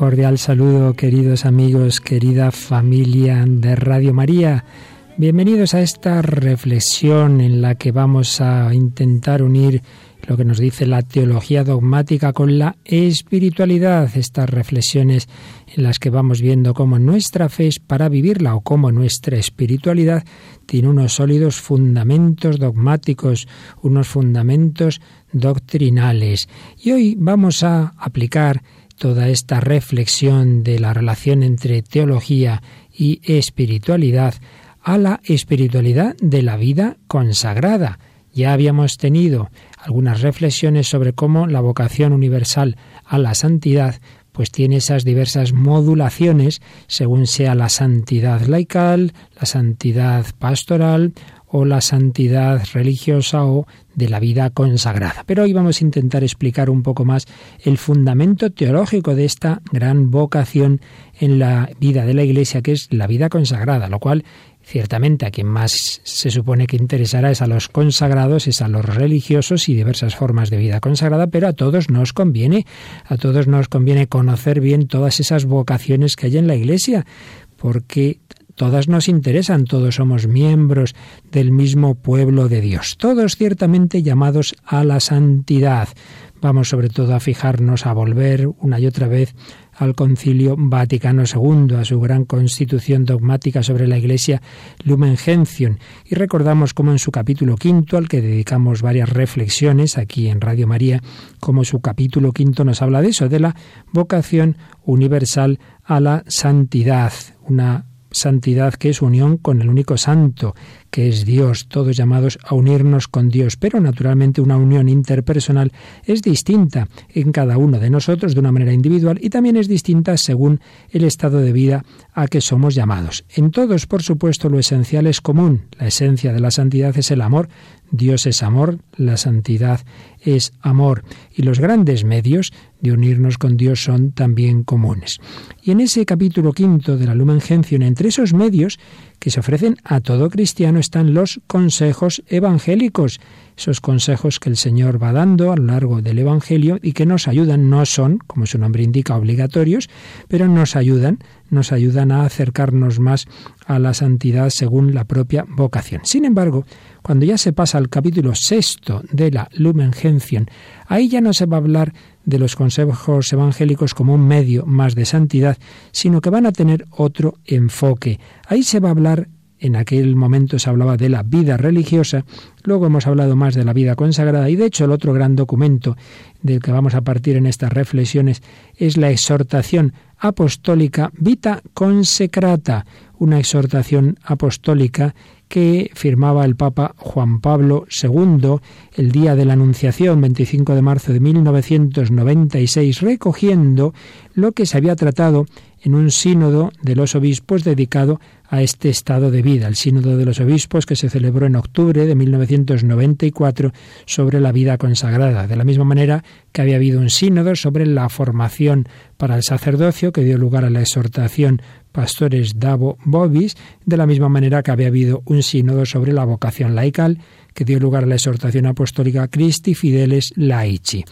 Cordial saludo, queridos amigos, querida familia de Radio María. Bienvenidos a esta reflexión en la que vamos a intentar unir lo que nos dice la teología dogmática con la espiritualidad, estas reflexiones en las que vamos viendo cómo nuestra fe es para vivirla o cómo nuestra espiritualidad tiene unos sólidos fundamentos dogmáticos, unos fundamentos doctrinales. Y hoy vamos a aplicar toda esta reflexión de la relación entre teología y espiritualidad a la espiritualidad de la vida consagrada. Ya habíamos tenido algunas reflexiones sobre cómo la vocación universal a la santidad pues tiene esas diversas modulaciones según sea la santidad laical, la santidad pastoral o la santidad religiosa o de la vida consagrada. Pero hoy vamos a intentar explicar un poco más el fundamento teológico de esta gran vocación en la vida de la Iglesia, que es la vida consagrada, lo cual ciertamente a quien más se supone que interesará es a los consagrados, es a los religiosos y diversas formas de vida consagrada, pero a todos nos conviene, a todos nos conviene conocer bien todas esas vocaciones que hay en la Iglesia, porque Todas nos interesan, todos somos miembros del mismo pueblo de Dios, todos ciertamente llamados a la santidad. Vamos sobre todo a fijarnos, a volver una y otra vez al Concilio Vaticano II, a su gran constitución dogmática sobre la Iglesia Lumen Gentium, y recordamos cómo en su capítulo quinto, al que dedicamos varias reflexiones aquí en Radio María, como su capítulo quinto nos habla de eso, de la vocación universal a la santidad, una santidad que es unión con el único santo, que es Dios, todos llamados a unirnos con Dios, pero naturalmente una unión interpersonal es distinta en cada uno de nosotros de una manera individual y también es distinta según el estado de vida a que somos llamados. En todos, por supuesto, lo esencial es común. La esencia de la santidad es el amor. Dios es amor, la santidad es amor y los grandes medios de unirnos con Dios son también comunes. Y en ese capítulo quinto de la Lumen Gentium, entre esos medios que se ofrecen a todo cristiano están los consejos evangélicos, esos consejos que el Señor va dando a lo largo del Evangelio y que nos ayudan, no son, como su nombre indica, obligatorios, pero nos ayudan, nos ayudan a acercarnos más a la santidad según la propia vocación. Sin embargo, cuando ya se pasa al capítulo sexto de la Lumen Gentium, ahí ya no se va a hablar de los consejos evangélicos como un medio más de santidad, sino que van a tener otro enfoque. Ahí se va a hablar en aquel momento se hablaba de la vida religiosa, luego hemos hablado más de la vida consagrada y de hecho el otro gran documento del que vamos a partir en estas reflexiones es la exhortación apostólica Vita Consecrata, una exhortación apostólica que firmaba el Papa Juan Pablo II el día de la Anunciación, 25 de marzo de 1996, recogiendo lo que se había tratado en un sínodo de los obispos dedicado a este estado de vida, el sínodo de los obispos que se celebró en octubre de 1994 sobre la vida consagrada, de la misma manera que había habido un sínodo sobre la formación para el sacerdocio que dio lugar a la exhortación Pastores Davo Bobis, de la misma manera que había habido un sínodo sobre la vocación laical que dio lugar a la exhortación apostólica Christi Fideles Laici.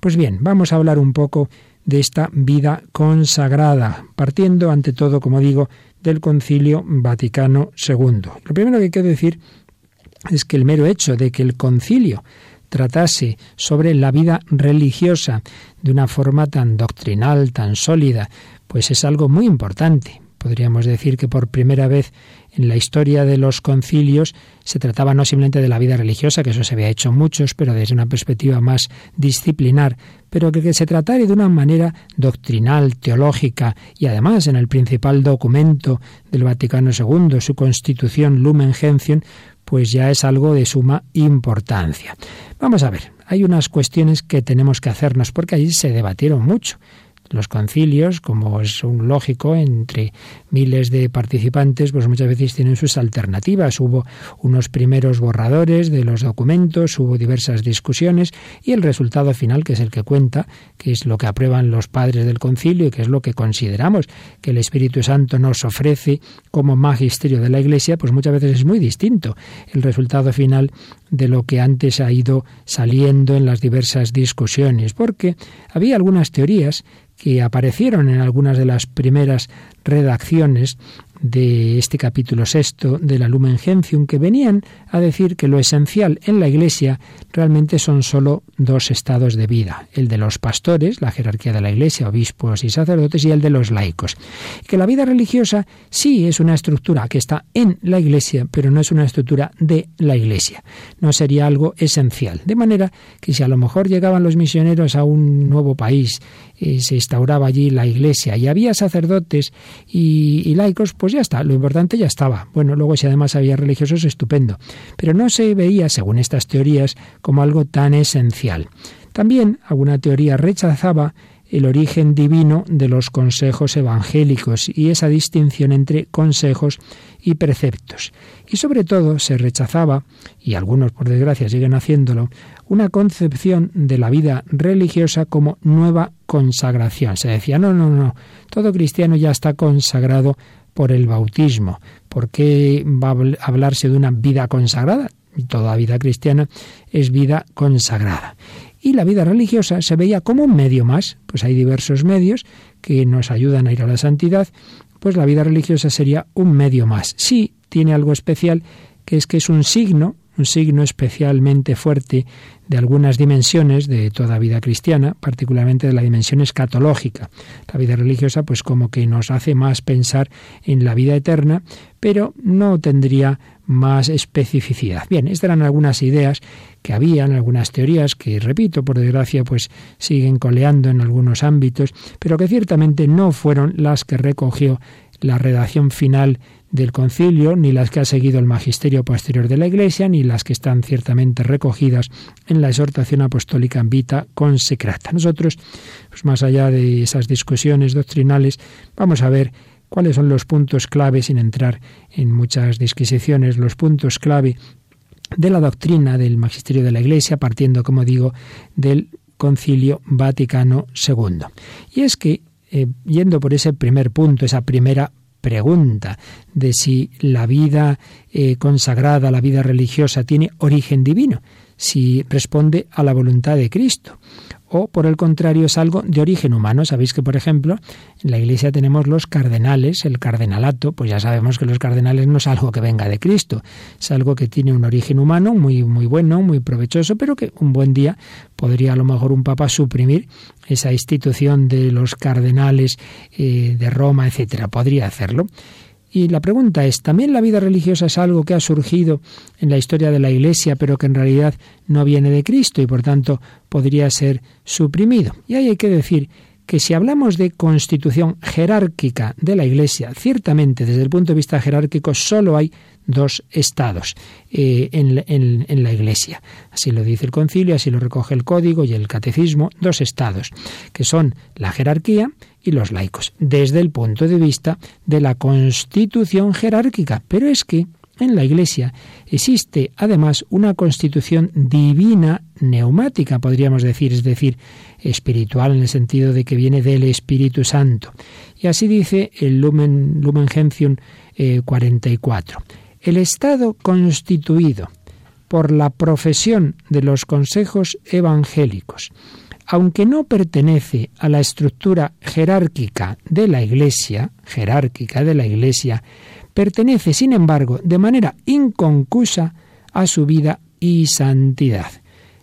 Pues bien, vamos a hablar un poco de esta vida consagrada, partiendo ante todo, como digo, del Concilio Vaticano II. Lo primero que hay que decir es que el mero hecho de que el concilio tratase sobre la vida religiosa de una forma tan doctrinal, tan sólida, pues es algo muy importante. Podríamos decir que por primera vez en la historia de los concilios se trataba no simplemente de la vida religiosa, que eso se había hecho muchos, pero desde una perspectiva más disciplinar, pero que, se tratara de una manera doctrinal, teológica, y además en el principal documento del Vaticano II, su constitución Lumen Gentium, pues ya es algo de suma importancia. Vamos a ver, hay unas cuestiones que tenemos que hacernos, porque allí se debatieron mucho los concilios, como es un lógico, entre miles de participantes, pues muchas veces tienen sus alternativas. Hubo unos primeros borradores de los documentos, hubo diversas discusiones y el resultado final, que es el que cuenta, que es lo que aprueban los padres del concilio y que es lo que consideramos que el Espíritu Santo nos ofrece como magisterio de la Iglesia, pues muchas veces es muy distinto el resultado final de lo que antes ha ido saliendo en las diversas discusiones, porque había algunas teorías que aparecieron en algunas de las primeras redacciones de este capítulo sexto de la Lumen Gentium, que venían a decir que lo esencial en la Iglesia realmente son sólo dos estados de vida, el de los pastores, la jerarquía de la Iglesia, obispos y sacerdotes, y el de los laicos. Que la vida religiosa sí es una estructura que está en la Iglesia, pero no es una estructura de la Iglesia. No sería algo esencial. De manera que si a lo mejor llegaban los misioneros a un nuevo país, y se instauraba allí la Iglesia y había sacerdotes y, y laicos, ya está, lo importante ya estaba. Bueno, luego si además había religiosos, estupendo. Pero no se veía, según estas teorías, como algo tan esencial. También alguna teoría rechazaba el origen divino de los consejos evangélicos y esa distinción entre consejos y preceptos. Y sobre todo se rechazaba, y algunos por desgracia siguen haciéndolo, una concepción de la vida religiosa como nueva consagración. Se decía, no, no, no, todo cristiano ya está consagrado por el bautismo. ¿Por qué va a hablarse de una vida consagrada? Toda vida cristiana es vida consagrada. Y la vida religiosa se veía como un medio más. Pues hay diversos medios que nos ayudan a ir a la santidad. Pues la vida religiosa sería un medio más. Sí, tiene algo especial, que es que es un signo, un signo especialmente fuerte de algunas dimensiones de toda vida cristiana, particularmente de la dimensión escatológica. La vida religiosa, pues como que nos hace más pensar en la vida eterna, pero no tendría más especificidad. Bien, estas eran algunas ideas que habían, algunas teorías que, repito, por desgracia, pues siguen coleando en algunos ámbitos, pero que ciertamente no fueron las que recogió la redacción final del concilio, ni las que ha seguido el magisterio posterior de la Iglesia, ni las que están ciertamente recogidas en la exhortación apostólica Vita Consecrata. Nosotros, pues más allá de esas discusiones doctrinales, vamos a ver cuáles son los puntos clave, sin entrar en muchas disquisiciones, los puntos clave de la doctrina del magisterio de la Iglesia, partiendo, como digo, del Concilio Vaticano II. Y es que, eh, yendo por ese primer punto, esa primera pregunta de si la vida eh, consagrada, la vida religiosa tiene origen divino, si responde a la voluntad de Cristo o por el contrario es algo de origen humano. Sabéis que, por ejemplo, en la Iglesia tenemos los cardenales, el cardenalato, pues ya sabemos que los cardenales no es algo que venga de Cristo, es algo que tiene un origen humano muy, muy bueno, muy provechoso, pero que un buen día podría a lo mejor un papa suprimir esa institución de los cardenales eh, de Roma, etcétera. Podría hacerlo. Y la pregunta es, ¿también la vida religiosa es algo que ha surgido en la historia de la Iglesia, pero que en realidad no viene de Cristo y por tanto podría ser suprimido? Y ahí hay que decir que si hablamos de constitución jerárquica de la Iglesia, ciertamente desde el punto de vista jerárquico solo hay dos estados eh, en, en, la Iglesia. Así lo dice el concilio, así lo recoge el código y el catecismo, dos estados, que son la jerarquía y los laicos, desde el punto de vista de la constitución jerárquica. Pero es que en la Iglesia existe además una constitución divina neumática, podríamos decir, es decir, espiritual en el sentido de que viene del Espíritu Santo. Y así dice el Lumen, Lumen Gentium 44. El Estado constituido por la profesión de los consejos evangélicos aunque no pertenece a la estructura jerárquica de la Iglesia, jerárquica de la Iglesia, pertenece, sin embargo, de manera inconcusa a su vida y santidad.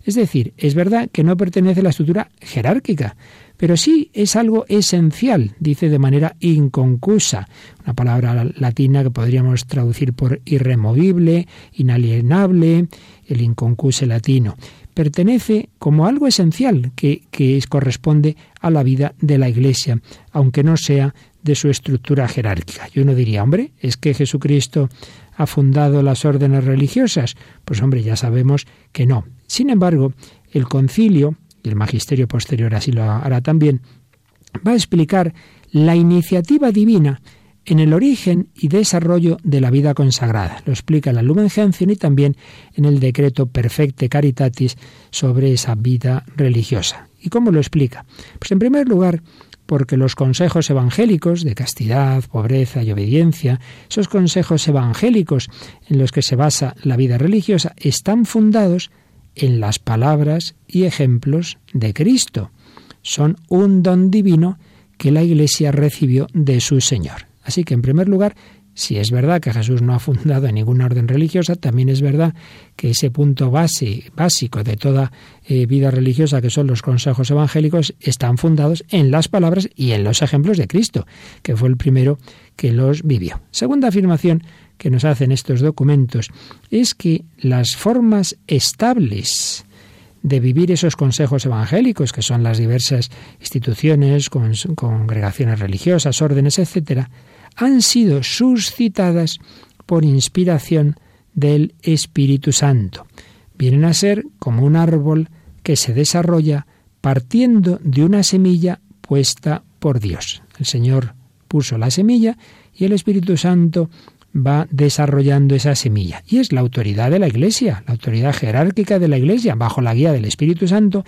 Es decir, es verdad que no pertenece a la estructura jerárquica, pero sí es algo esencial, dice de manera inconcusa, una palabra latina que podríamos traducir por irremovible, inalienable, el inconcuse latino pertenece como algo esencial que, que corresponde a la vida de la Iglesia, aunque no sea de su estructura jerárquica. Y uno diría, hombre, ¿es que Jesucristo ha fundado las órdenes religiosas? Pues hombre, ya sabemos que no. Sin embargo, el concilio, y el magisterio posterior así lo hará también, va a explicar la iniciativa divina en el origen y desarrollo de la vida consagrada. Lo explica la Lumen Gentium y también en el decreto Perfecte Caritatis sobre esa vida religiosa. ¿Y cómo lo explica? Pues en primer lugar, porque los consejos evangélicos de castidad, pobreza y obediencia, esos consejos evangélicos en los que se basa la vida religiosa, están fundados las palabras y ejemplos de Cristo. Son un don divino que la Iglesia recibió de su Señor. Así que, en primer lugar, si es verdad que Jesús no ha fundado ninguna orden religiosa, también es verdad que ese punto base, básico de toda eh, vida religiosa, que son los consejos evangélicos, están fundados en las palabras y en los ejemplos de Cristo, que fue el primero que los vivió. Segunda afirmación que nos hacen estos documentos es que las formas estables de vivir esos consejos evangélicos, que son las diversas instituciones, congregaciones religiosas, órdenes, etcétera, han sido suscitadas por inspiración del Espíritu Santo. Vienen a ser como un árbol que se desarrolla partiendo de una semilla puesta por Dios. El Señor puso la semilla y el Espíritu Santo va desarrollando esa semilla. Y es la autoridad de la Iglesia, la autoridad jerárquica de la Iglesia, bajo la guía del Espíritu Santo,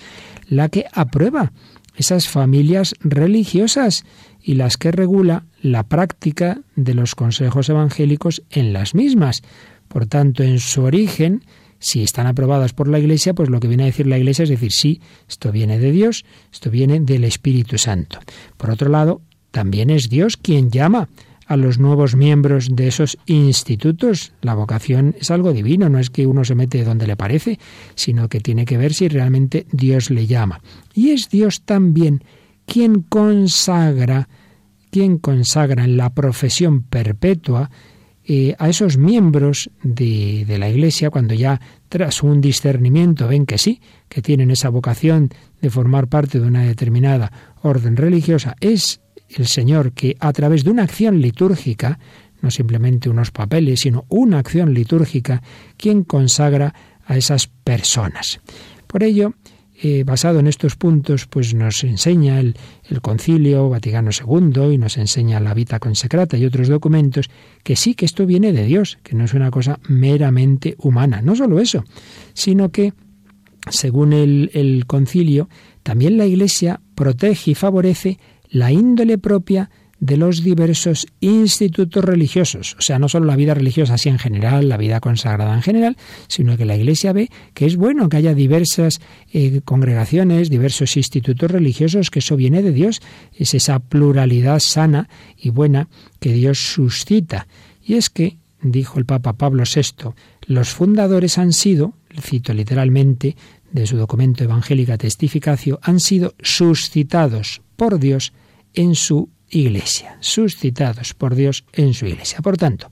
la que aprueba esas familias religiosas y las que regula la práctica de los consejos evangélicos en las mismas. Por tanto, en su origen, si están aprobadas por la Iglesia, pues lo que viene a decir la Iglesia es decir, sí, esto viene de Dios, esto viene del Espíritu Santo. Por otro lado, también es Dios quien llama a los nuevos miembros de esos institutos. La vocación es algo divino, no es que uno se mete donde le parece, sino que tiene que ver si realmente Dios le llama. Y es Dios también quien consagra, quien consagra en la profesión perpetua eh, a esos miembros de, de la Iglesia cuando ya tras un discernimiento ven que sí, que tienen esa vocación de formar parte de una determinada orden religiosa, es el Señor que a través de una acción litúrgica, no simplemente unos papeles, sino una acción litúrgica, quien consagra a esas personas. Por ello, eh, basado en estos puntos, pues nos enseña el, Concilio Vaticano II y nos enseña la Vita Consecrata y otros documentos que sí que esto viene de Dios, que no es una cosa meramente humana. No solo eso, sino que, según el, el Concilio, también la Iglesia protege y favorece la índole propia de los diversos institutos religiosos, o sea, no solo la vida religiosa así en general, la vida consagrada en general, sino que la Iglesia ve que es bueno que haya diversas eh, congregaciones, diversos institutos religiosos, que eso viene de Dios, es esa pluralidad sana y buena que Dios suscita. Y es que, dijo el Papa Pablo VI, los fundadores han sido, cito literalmente de su documento Evangélica Testificacio, han sido suscitados por Dios en su iglesia, suscitados por Dios en su iglesia. Por tanto,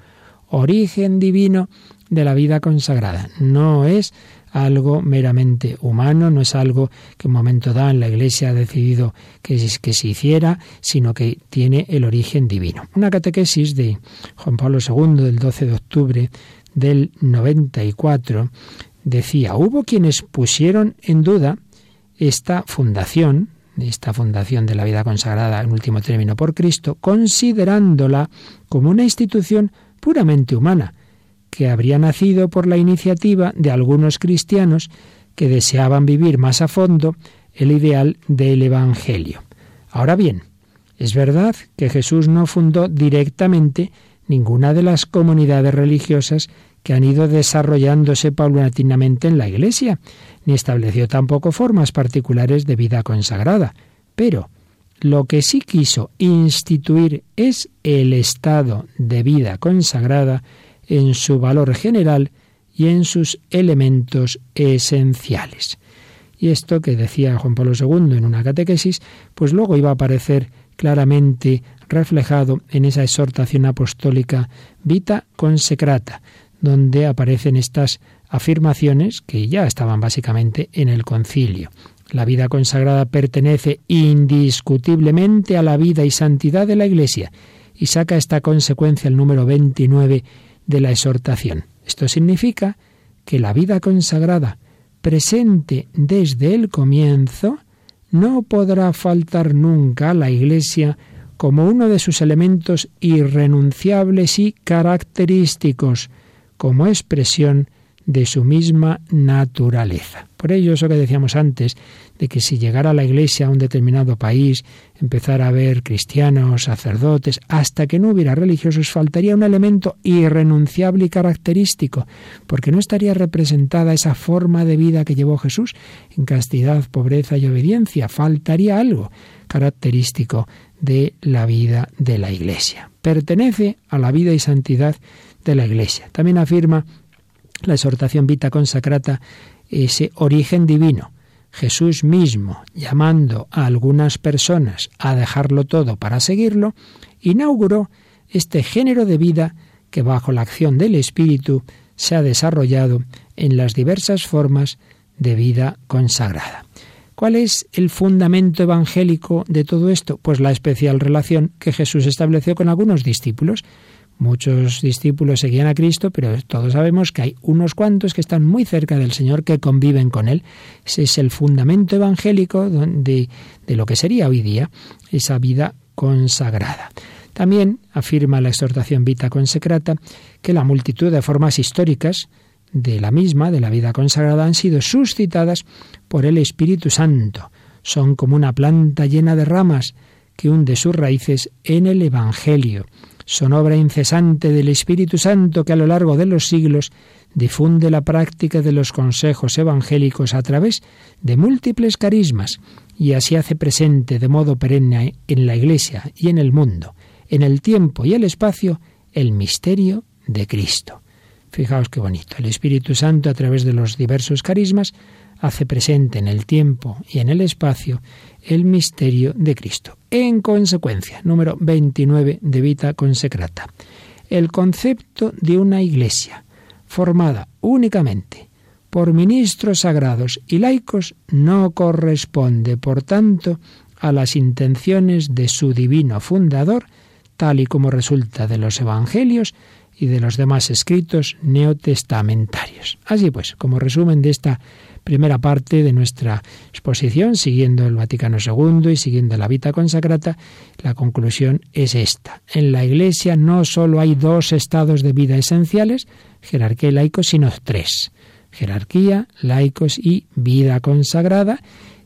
origen divino de la vida consagrada. No es algo meramente humano, no es algo que un momento dado en la Iglesia ha decidido que, que se hiciera, sino que tiene el origen divino. Una catequesis de Juan Pablo II del 12 de octubre del 94 decía, hubo quienes pusieron en duda esta fundación esta fundación de la vida consagrada en último término por Cristo, considerándola como una institución puramente humana, que habría nacido por la iniciativa de algunos cristianos que deseaban vivir más a fondo el ideal del Evangelio. Ahora bien, es verdad que Jesús no fundó directamente ninguna de las comunidades religiosas que han ido desarrollándose paulatinamente en la Iglesia, ni estableció tampoco formas particulares de vida consagrada. Pero lo que sí quiso instituir es el estado de vida consagrada en su valor general y en sus elementos esenciales. Y esto que decía Juan Pablo II en una catequesis, pues luego iba a aparecer claramente reflejado en esa exhortación apostólica Vita Consecrata, donde aparecen estas afirmaciones que ya estaban básicamente en el concilio. La vida consagrada pertenece indiscutiblemente a la vida y santidad de la Iglesia y saca esta consecuencia el número 29 de la exhortación. Esto significa que la vida consagrada, presente desde el comienzo, no podrá faltar nunca a la Iglesia como uno de sus elementos irrenunciables y característicos, como expresión de su misma naturaleza. Por ello, eso que decíamos antes, de que si llegara la Iglesia a un determinado país, empezara a haber cristianos, sacerdotes, hasta que no hubiera religiosos, faltaría un elemento irrenunciable y característico, porque no estaría representada esa forma de vida que llevó Jesús en castidad, pobreza y obediencia. Faltaría algo característico de la vida de la Iglesia. Pertenece a la vida y santidad de la Iglesia. También afirma la exhortación Vita Consacrata ese origen divino. Jesús mismo, llamando a algunas personas a dejarlo todo para seguirlo, inauguró este género de vida que bajo la acción del Espíritu se ha desarrollado en las diversas formas de vida consagrada. ¿Cuál es el fundamento evangélico de todo esto? Pues la especial relación que Jesús estableció con algunos discípulos. Muchos discípulos seguían a Cristo, pero todos sabemos que hay unos cuantos que están muy cerca del Señor, que conviven con Él. Ese es el fundamento evangélico de, de lo que sería hoy día esa vida consagrada. También afirma la exhortación Vita Consecrata que la multitud de formas históricas de la misma, de la vida consagrada, han sido suscitadas por el Espíritu Santo. Son como una planta llena de ramas que hunde sus raíces en el Evangelio son obra incesante del Espíritu Santo que a lo largo de los siglos difunde la práctica de los consejos evangélicos a través de múltiples carismas y así hace presente de modo perenne en la Iglesia y en el mundo, en el tiempo y el espacio, el misterio de Cristo. Fijaos qué bonito. El Espíritu Santo a través de los diversos carismas hace presente en el tiempo y en el espacio el misterio de Cristo. En consecuencia, número 29 de Vita Consecrata, el concepto de una iglesia formada únicamente por ministros sagrados y laicos no corresponde, por tanto, a las intenciones de su divino fundador, tal y como resulta de los evangelios y de los demás escritos neotestamentarios. Así pues, como resumen de esta primera parte de nuestra exposición, siguiendo el Vaticano II y siguiendo la Vita Consacrata, la conclusión es esta. En la Iglesia no solo hay dos estados de vida esenciales, jerarquía y laicos, sino tres. Jerarquía, laicos y vida consagrada,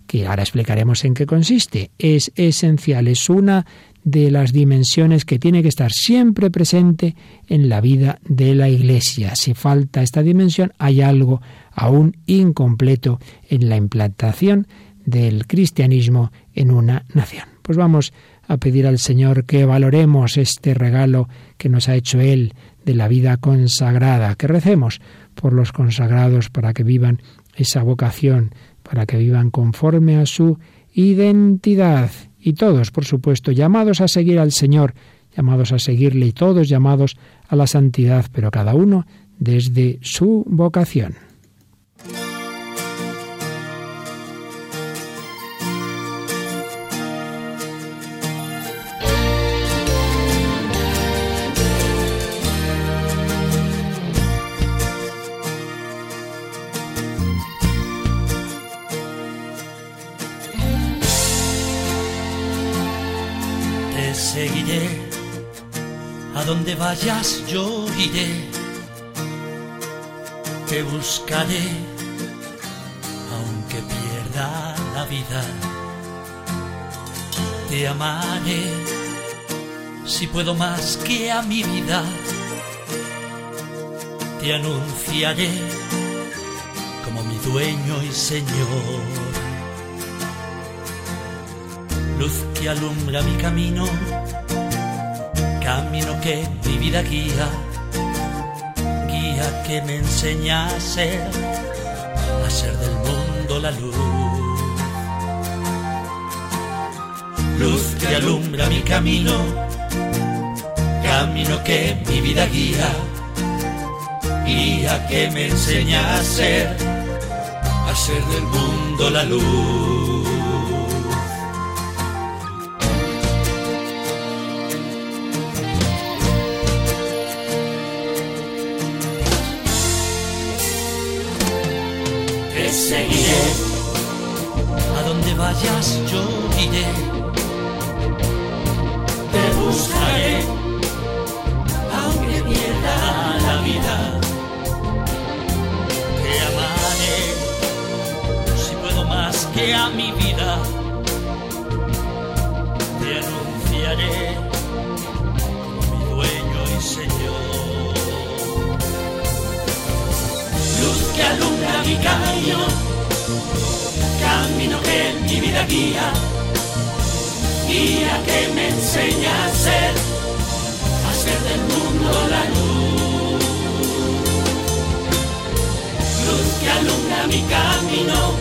que ahora explicaremos en qué consiste. Es esencial, es una de las dimensiones que tiene que estar siempre presente en la vida de la Iglesia. Si falta esta dimensión, hay algo aún incompleto en la implantación del cristianismo en una nación. Pues vamos a pedir al Señor que valoremos este regalo que nos ha hecho Él de la vida consagrada, que recemos por los consagrados para que vivan esa vocación, para que vivan conforme a su identidad y todos, por supuesto, llamados a seguir al Señor, llamados a seguirle y todos llamados a la santidad, pero cada uno desde su vocación. Donde vayas yo iré, te buscaré, aunque pierda la vida. Te amaré, si puedo más que a mi vida. Te anunciaré como mi dueño y Señor. Luz que alumbra mi camino camino que mi vida guía, guía que me enseña a ser, a ser del mundo la luz. Luz que alumbra mi camino, camino que mi vida guía, guía que me enseña a ser, a ser del mundo la luz. Vayas, yo iré. Te buscaré, aunque pierda la vida. Te amaré, si puedo más que a mi vida. Te anunciaré mi dueño y Señor. Luz que alumbra mi camino camino que mi vida guía, guía que me enseña a ser, a ser del mundo la luz. Luz que alumbra mi camino,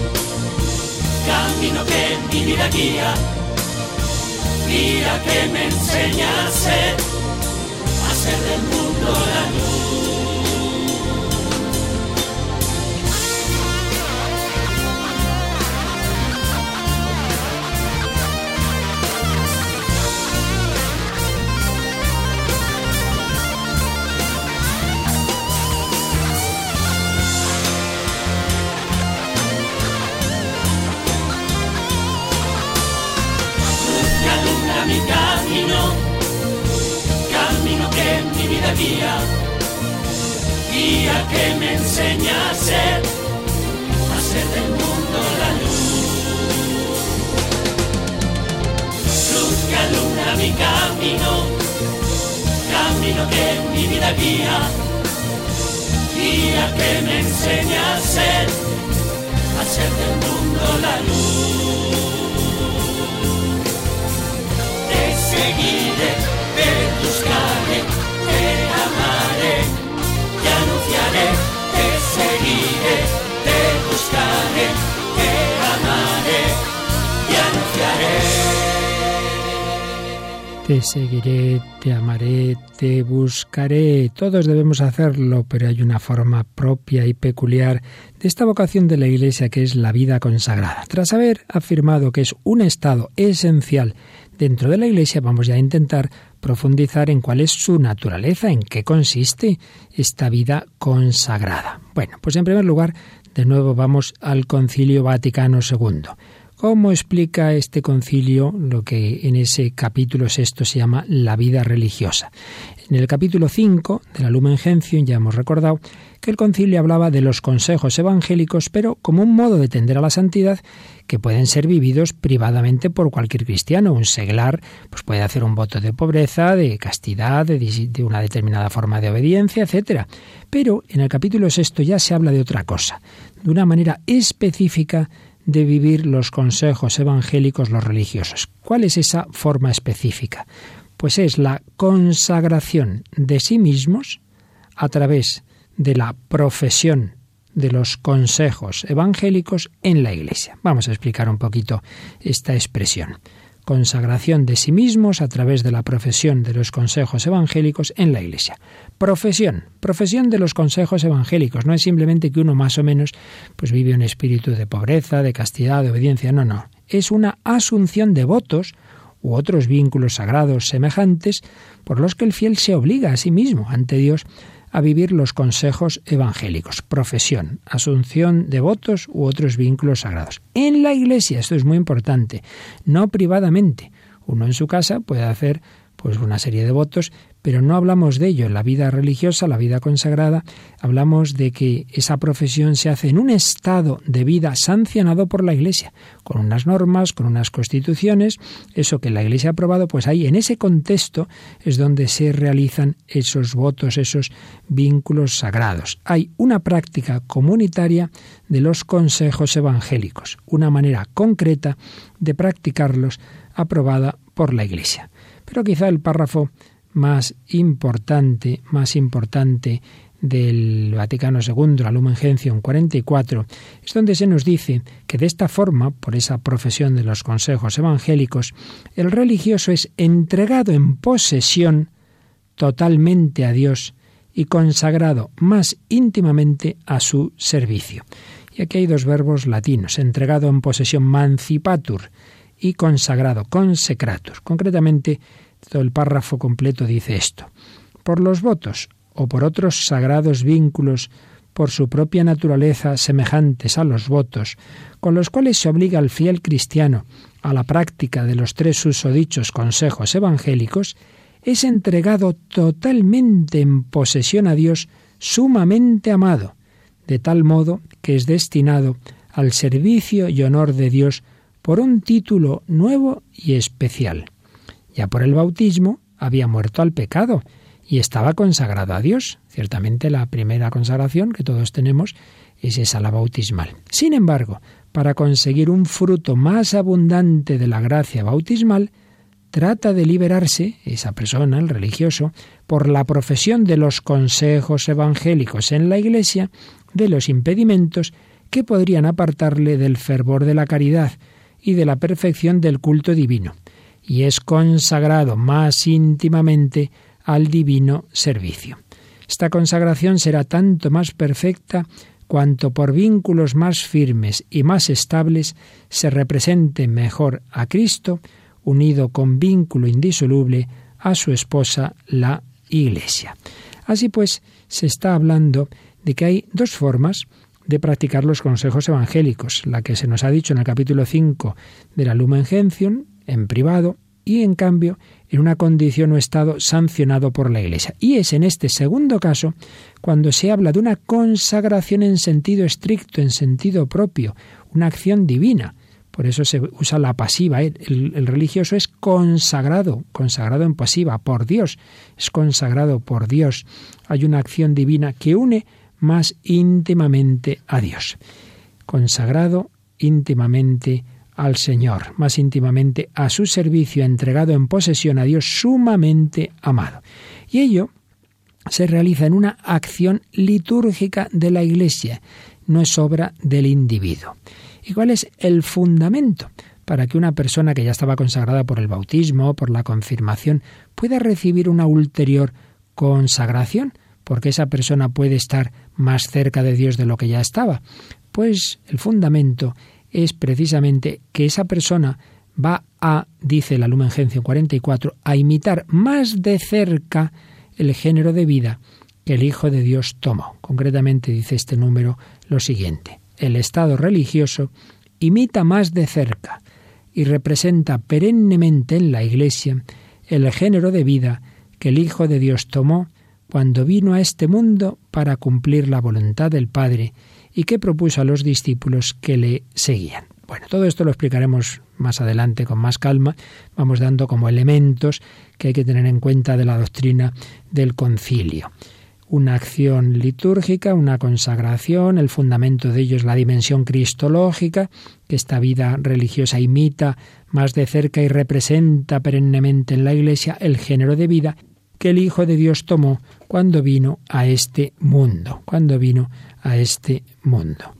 camino que mi vida guía, guía que me enseña a ser, a ser del mundo la luz. Guía, guía que me enseña a ser, a ser del mundo la luz. Luz que alumbra mi camino, camino que mi vida guía, guía que me enseña a ser, a ser del mundo la luz. Te seguiré, te buscaré te amaré, te anunciaré, te seguiré, te buscaré, te amaré, te anunciaré. Te seguiré, te amaré, te buscaré. Todos debemos hacerlo, pero hay una forma propia y peculiar de esta vocación de la Iglesia que es la vida consagrada. Tras haber afirmado que es un estado esencial dentro de la Iglesia, vamos ya a intentar profundizar en cuál es su naturaleza, en qué consiste esta vida consagrada. Bueno, pues en primer lugar, de nuevo vamos al Concilio Vaticano II. ¿Cómo explica este concilio lo que en ese capítulo sexto se llama la vida religiosa? En el capítulo 5 de la Lumen Gentium ya hemos recordado que el concilio hablaba de los consejos evangélicos, pero como un modo de tender a la santidad que pueden ser vividos privadamente por cualquier cristiano. Un seglar pues puede hacer un voto de pobreza, de castidad, de, de una determinada forma de obediencia, etc. Pero en el capítulo sexto ya se habla de otra cosa, de una manera específica de vivir los consejos evangélicos los religiosos. ¿Cuál es esa forma específica? Pues es la consagración de sí mismos a través de la profesión de los consejos evangélicos en la Iglesia. Vamos a explicar un poquito esta expresión. Consagración de sí mismos a través de la profesión de los consejos evangélicos en la Iglesia. Profesión, profesión de los consejos evangélicos. No es simplemente que uno más o menos pues vive un espíritu de pobreza, de castidad, de obediencia. No, no. Es una asunción de votos u otros vínculos sagrados semejantes por los que el fiel se obliga a sí mismo ante Dios a vivir los consejos evangélicos, profesión, asunción de votos u otros vínculos sagrados. En la Iglesia, esto es muy importante, no privadamente. Uno en su casa puede hacer pues una serie de votos, pero no hablamos de ello. En la vida religiosa, la vida consagrada, hablamos de que esa profesión se hace en un estado de vida sancionado por la Iglesia, con unas normas, con unas constituciones, eso que la Iglesia ha aprobado, pues ahí en ese contexto es donde se realizan esos votos, esos vínculos sagrados. Hay una práctica comunitaria de los consejos evangélicos, una manera concreta de practicarlos aprobada por la Iglesia. Pero quizá el párrafo más importante, más importante del Vaticano II, la Lumen Gentium 44, es donde se nos dice que de esta forma, por esa profesión de los consejos evangélicos, el religioso es entregado en posesión totalmente a Dios y consagrado más íntimamente a su servicio. Y aquí hay dos verbos latinos, entregado en posesión mancipatur, y consagrado, consecratus. Concretamente, todo el párrafo completo dice esto. Por los votos o por otros sagrados vínculos por su propia naturaleza semejantes a los votos, con los cuales se obliga al fiel cristiano a la práctica de los tres usodichos consejos evangélicos, es entregado totalmente en posesión a Dios sumamente amado, de tal modo que es destinado al servicio y honor de Dios por un título nuevo y especial. Ya por el bautismo había muerto al pecado y estaba consagrado a Dios. Ciertamente la primera consagración que todos tenemos es esa la bautismal. Sin embargo, para conseguir un fruto más abundante de la gracia bautismal, trata de liberarse, esa persona, el religioso, por la profesión de los consejos evangélicos en la Iglesia, de los impedimentos que podrían apartarle del fervor de la caridad y de la perfección del culto divino, y es consagrado más íntimamente al divino servicio. Esta consagración será tanto más perfecta cuanto por vínculos más firmes y más estables se represente mejor a Cristo, unido con vínculo indisoluble a su esposa, la Iglesia. Así pues, se está hablando de que hay dos formas de practicar los consejos evangélicos, la que se nos ha dicho en el capítulo 5 de la Lumen Gentium, en privado, y en cambio en una condición o estado sancionado por la Iglesia. Y es en este segundo caso cuando se habla de una consagración en sentido estricto, en sentido propio, una acción divina. Por eso se usa la pasiva. ¿eh? El, el, religioso es consagrado, consagrado en pasiva, por Dios. Es consagrado por Dios. Hay una acción divina que une más íntimamente a Dios. Consagrado íntimamente al Señor, más íntimamente a su servicio, entregado en posesión a Dios sumamente amado. Y ello se realiza en una acción litúrgica de la Iglesia, no es obra del individuo. ¿Y cuál es el fundamento para que una persona que ya estaba consagrada por el bautismo, por la confirmación, pueda recibir una ulterior consagración? Porque esa persona puede estar más cerca de Dios de lo que ya estaba. Pues el fundamento es precisamente que esa persona va a, dice la Lumen Gentium 44, a imitar más de cerca el género de vida que el Hijo de Dios tomó. Concretamente dice este número lo siguiente. El Estado religioso imita más de cerca y representa perennemente en la Iglesia el género de vida que el Hijo de Dios tomó cuando vino a este mundo para cumplir la voluntad del Padre y que propuso a los discípulos que le seguían. Bueno, todo esto lo explicaremos más adelante con más calma. Vamos dando como elementos que hay que tener en cuenta de la doctrina del concilio. Una acción litúrgica, una consagración, el fundamento de ello es la dimensión cristológica, que esta vida religiosa imita más de cerca y representa perennemente en la Iglesia el género de vida que el Hijo de Dios tomó cuando vino a este mundo, cuando vino a este mundo.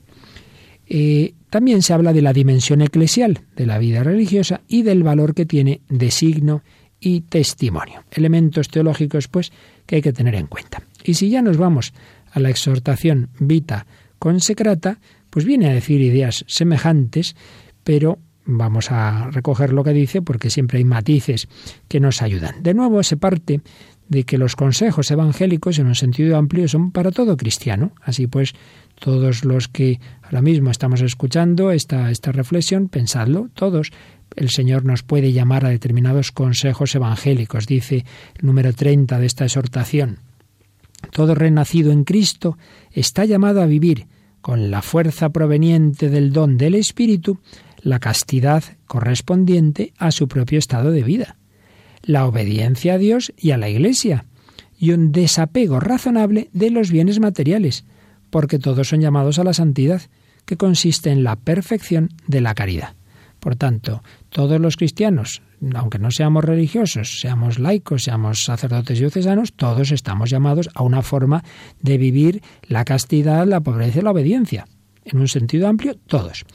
Eh, también se habla de la dimensión eclesial de la vida religiosa y del valor que tiene de signo y testimonio. Elementos teológicos, pues, que hay que tener en cuenta. Y si ya nos vamos a la exhortación Vita Consecrata, pues viene a decir ideas semejantes, pero vamos a recoger lo que dice porque siempre hay matices que nos ayudan. De nuevo se parte de que los consejos evangélicos en un sentido amplio son para todo cristiano. Así pues, todos los que ahora mismo estamos escuchando esta, esta reflexión, pensadlo, todos. El Señor nos puede llamar a determinados consejos evangélicos, dice el número 30 de esta exhortación. Todo renacido en Cristo está llamado a vivir con la fuerza proveniente del don del Espíritu la castidad correspondiente a su propio estado de vida la obediencia a Dios y a la Iglesia, y un desapego razonable de los bienes materiales, porque todos son llamados a la santidad, que consiste en la perfección de la caridad. Por tanto, todos los cristianos, aunque no seamos religiosos, seamos laicos, seamos sacerdotes diocesanos, todos estamos llamados a una forma de vivir la castidad, la pobreza y la obediencia. En un sentido amplio, todos.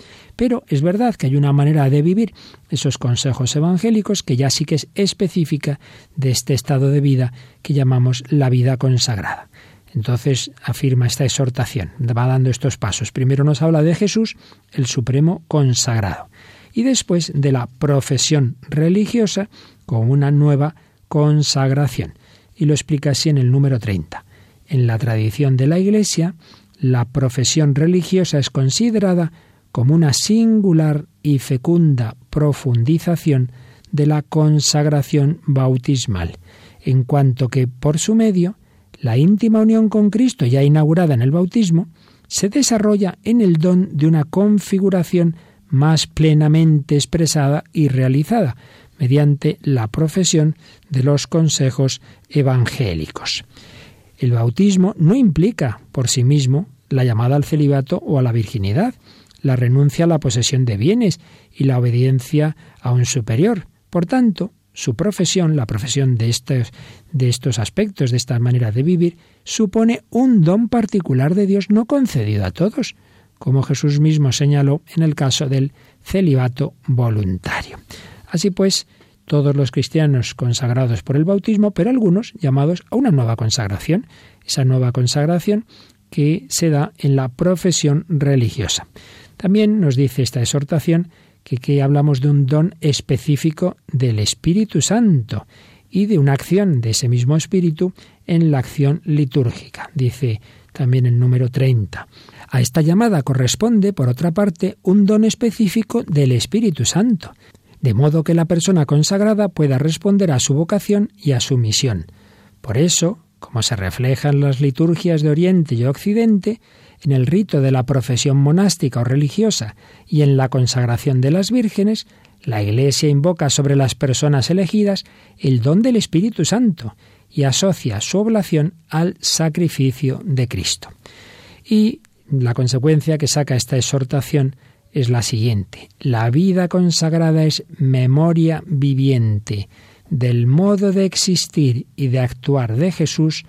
Pero es verdad que hay una manera de vivir esos consejos evangélicos que ya sí que es específica de este estado de vida que llamamos la vida consagrada. Entonces afirma esta exhortación, va dando estos pasos. Primero nos habla de Jesús, el Supremo consagrado, y después de la profesión religiosa con una nueva consagración. Y lo explica así en el número 30. En la tradición de la Iglesia, la profesión religiosa es considerada como una singular y fecunda profundización de la consagración bautismal, en cuanto que por su medio la íntima unión con Cristo ya inaugurada en el bautismo se desarrolla en el don de una configuración más plenamente expresada y realizada mediante la profesión de los consejos evangélicos. El bautismo no implica por sí mismo la llamada al celibato o a la virginidad, la renuncia a la posesión de bienes y la obediencia a un superior. Por tanto, su profesión, la profesión de estos, de estos aspectos, de esta manera de vivir, supone un don particular de Dios no concedido a todos, como Jesús mismo señaló en el caso del celibato voluntario. Así pues, todos los cristianos consagrados por el bautismo, pero algunos llamados a una nueva consagración, esa nueva consagración que se da en la profesión religiosa. También nos dice esta exhortación que, hablamos de un don específico del Espíritu Santo y de una acción de ese mismo Espíritu en la acción litúrgica. Dice también el número 30. A esta llamada corresponde, por otra parte, un don específico del Espíritu Santo, de modo que la persona consagrada pueda responder a su vocación y a su misión. Por eso, como se refleja en las liturgias de Oriente y Occidente, en el rito de la profesión monástica o religiosa y en la consagración de las vírgenes, la Iglesia invoca sobre las personas elegidas el don del Espíritu Santo y asocia su oblación al sacrificio de Cristo. Y la consecuencia que saca esta exhortación es la siguiente. La vida consagrada es memoria viviente del modo de existir y de actuar de Jesús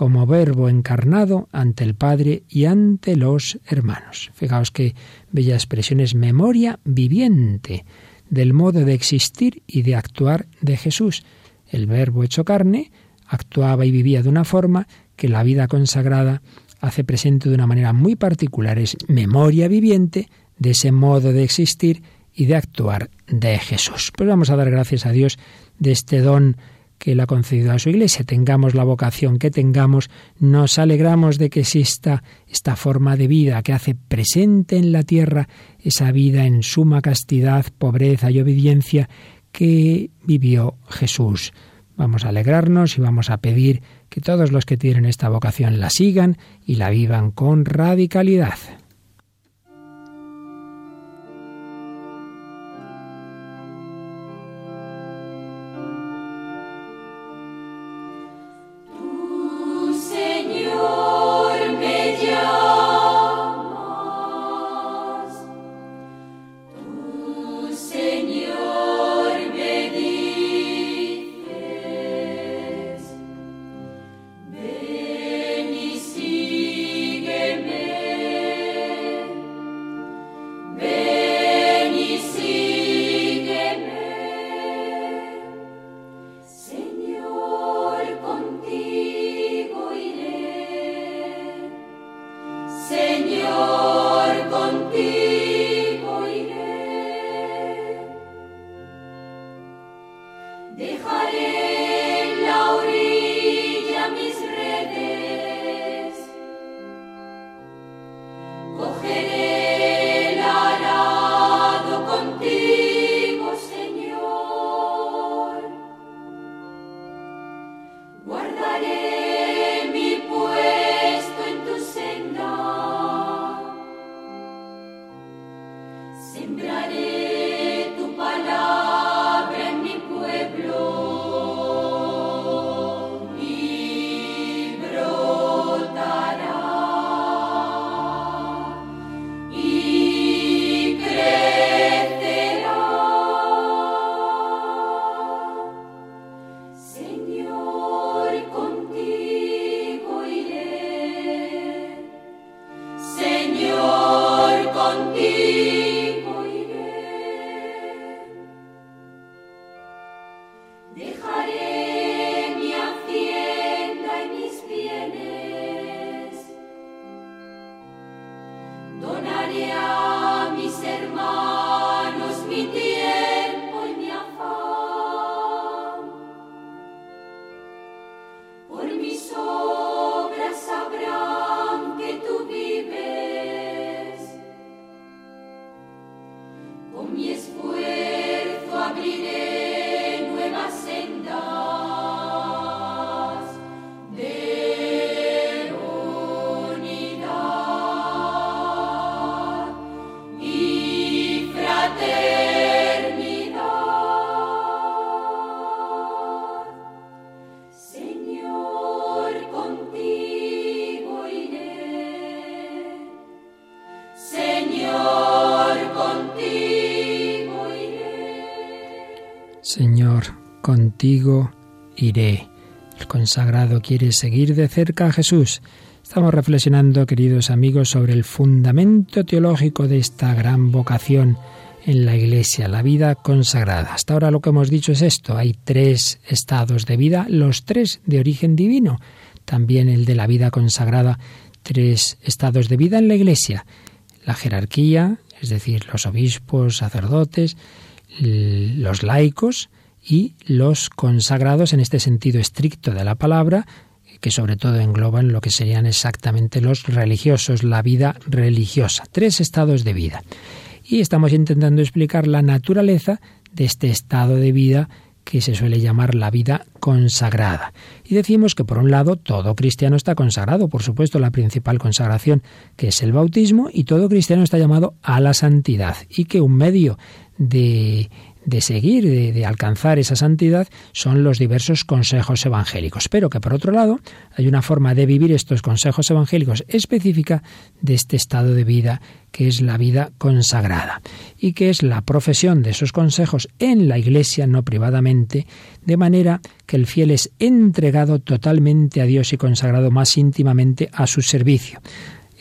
como verbo encarnado ante el Padre y ante los hermanos. Fijaos qué bella expresión es memoria viviente del modo de existir y de actuar de Jesús. El verbo hecho carne actuaba y vivía de una forma que la vida consagrada hace presente de una manera muy particular. Es memoria viviente de ese modo de existir y de actuar de Jesús. Pues vamos a dar gracias a Dios de este don que Él ha concedido a su Iglesia, tengamos la vocación que tengamos, nos alegramos de que exista esta forma de vida que hace presente en la tierra esa vida en suma castidad, pobreza y obediencia que vivió Jesús. Vamos a alegrarnos y vamos a pedir que todos los que tienen esta vocación la sigan y la vivan con radicalidad. Iré. El consagrado quiere seguir de cerca a Jesús. Estamos reflexionando, queridos amigos, sobre el fundamento teológico de esta gran vocación en la Iglesia, la vida consagrada. Hasta ahora lo que hemos dicho es esto, hay tres estados de vida, los tres de origen divino, también el de la vida consagrada, tres estados de vida en la Iglesia, la jerarquía, es decir, los obispos, sacerdotes, los laicos y los consagrados en este sentido estricto de la palabra, que sobre todo engloban lo que serían exactamente los religiosos, la vida religiosa. Tres estados de vida y estamos intentando explicar la naturaleza de este estado de vida que se suele llamar la vida consagrada. Y decimos que por un lado todo cristiano está consagrado, por supuesto la principal consagración que es el bautismo, y todo cristiano está llamado a la santidad, y que un medio de de seguir, de, alcanzar esa santidad, son los diversos consejos evangélicos. Pero que por otro lado hay una forma de vivir estos consejos evangélicos específica de este estado de vida que es la vida consagrada y que es la profesión de esos consejos en la Iglesia, no privadamente, de manera que el fiel es entregado totalmente a Dios y consagrado más íntimamente a su servicio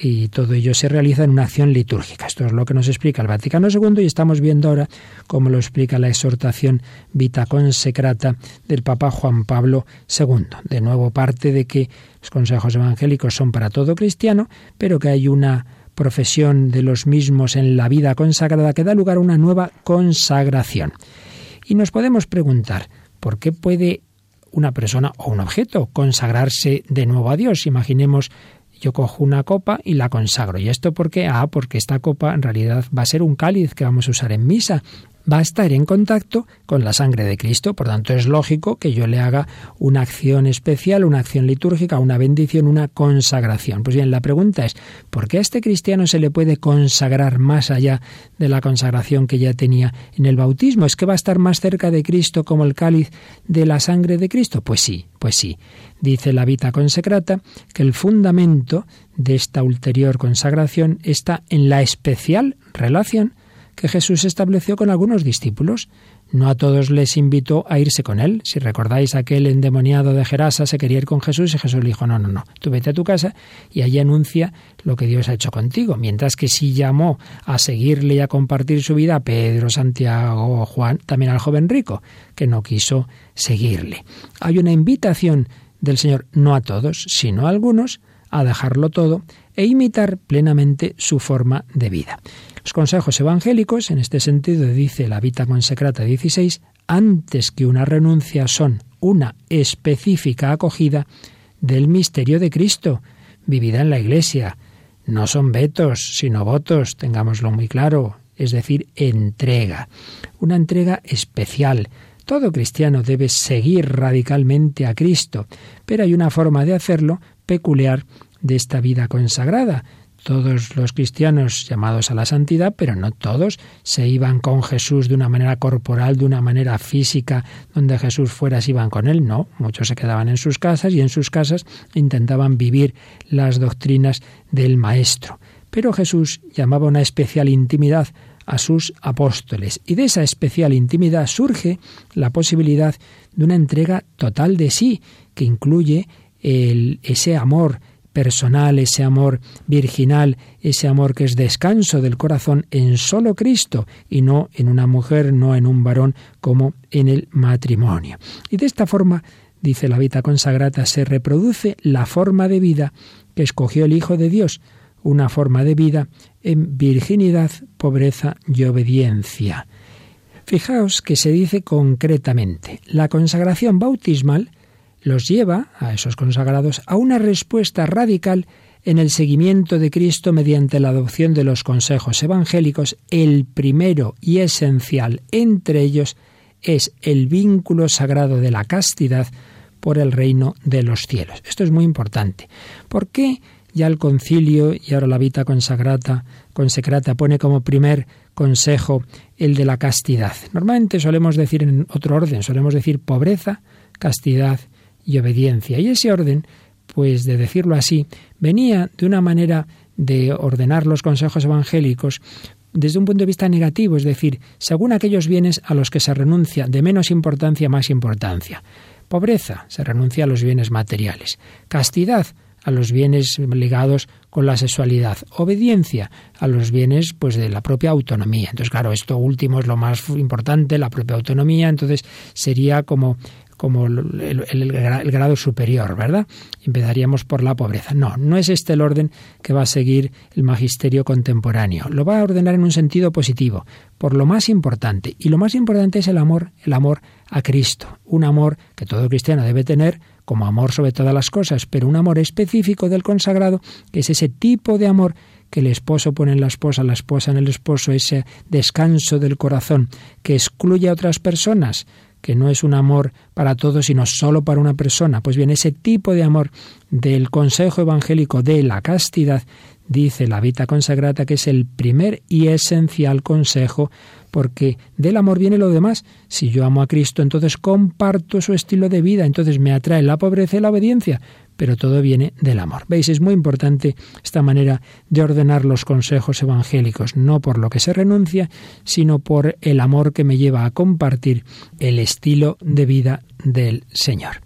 y todo ello se realiza en una acción litúrgica. Esto es lo que nos explica el Vaticano II y estamos viendo ahora cómo lo explica la exhortación Vita Consecrata del Papa Juan Pablo II. De nuevo parte de que los consejos evangélicos son para todo cristiano, pero que hay una profesión de los mismos en la vida consagrada que da lugar a una nueva consagración. Y nos podemos preguntar, ¿por qué puede una persona o un objeto consagrarse de nuevo a Dios? Imaginemos yo cojo una copa y la consagro. ¿Y esto por qué? Ah, porque esta copa en realidad va a ser un cáliz que vamos a usar en misa. Va a estar en contacto con la sangre de Cristo. Por tanto, es lógico que yo le haga una acción especial, una acción litúrgica, una bendición, una consagración. Pues bien, la pregunta es, ¿por qué a este cristiano se le puede consagrar más allá de la consagración que ya tenía en el bautismo? ¿Es que va a estar más cerca de Cristo como el cáliz de la sangre de Cristo? Pues sí, pues sí. Dice la Vita Consecrata que el fundamento de esta ulterior consagración está en la especial relación que Jesús estableció con algunos discípulos. No a todos les invitó a irse con él. Si recordáis, aquel endemoniado de Gerasa se quería ir con Jesús y Jesús le dijo, no, no, no, tú vete a tu casa y allí anuncia lo que Dios ha hecho contigo. Mientras que si llamó a seguirle y a compartir su vida a Pedro, Santiago, Juan, también al joven rico, que no quiso seguirle. Hay una invitación del Señor, no a todos, sino a algunos, a dejarlo todo e imitar plenamente su forma de vida. Los consejos evangélicos, en este sentido, dice la Vita Consecrata 16, antes que una renuncia son una específica acogida del misterio de Cristo, vivida en la Iglesia. No son vetos, sino votos, tengámoslo muy claro, es decir, entrega. Una entrega especial, todo cristiano debe seguir radicalmente a Cristo, pero hay una forma de hacerlo peculiar de esta vida consagrada. Todos los cristianos llamados a la santidad, pero no todos, se iban con Jesús de una manera corporal, de una manera física, donde Jesús fuera, se iban con él. No, muchos se quedaban en sus casas y en sus casas intentaban vivir las doctrinas del Maestro. Pero Jesús llamaba una especial intimidad a sus apóstoles. Y de esa especial intimidad surge la posibilidad de una entrega total de sí, que incluye el, ese amor personal, ese amor virginal, ese amor que es descanso del corazón en solo Cristo y no en una mujer, no en un varón como en el matrimonio. Y de esta forma, dice la Vita Consagrata, se reproduce la forma de vida que escogió el Hijo de Dios, una forma de vida en virginidad, pobreza y obediencia. Fijaos que se dice concretamente, la consagración bautismal los lleva a esos consagrados a una respuesta radical en el seguimiento de Cristo mediante la adopción de los consejos evangélicos, el primero y esencial entre ellos es el vínculo sagrado de la castidad por el reino de los cielos. Esto es muy importante. ¿Por qué ya el concilio y ahora la vita consagrata, consecrata pone como primer consejo el de la castidad. Normalmente solemos decir en otro orden, solemos decir pobreza, castidad y obediencia. Y ese orden, pues de decirlo así, venía de una manera de ordenar los consejos evangélicos, desde un punto de vista negativo, es decir, según aquellos bienes a los que se renuncia de menos importancia a más importancia. Pobreza, se renuncia a los bienes materiales. Castidad, a los bienes ligados con la sexualidad, obediencia a los bienes pues de la propia autonomía. Entonces, claro, esto último es lo más importante, la propia autonomía, entonces sería como como el, grado superior, ¿verdad? Empezaríamos por la pobreza. No, no es este el orden que va a seguir el magisterio contemporáneo. Lo va a ordenar en un sentido positivo, por lo más importante. Y lo más importante es el amor, el amor a Cristo. Un amor que todo cristiano debe tener como amor sobre todas las cosas, pero un amor específico del consagrado, que es ese tipo de amor que el esposo pone en la esposa, la esposa en el esposo, ese descanso del corazón, que excluye a otras personas, que no es un amor para todos, sino solo para una persona. Pues bien, ese tipo de amor del consejo evangélico de la castidad, dice la Vita Consagrata, que es el primer y esencial consejo, porque del amor viene lo demás. Si yo amo a Cristo, entonces comparto su estilo de vida, entonces me atrae la pobreza y la obediencia, pero todo viene del amor. ¿Veis? Es muy importante esta manera de ordenar los consejos evangélicos, no por lo que se renuncia, sino por el amor que me lleva a compartir el estilo de vida del Señor.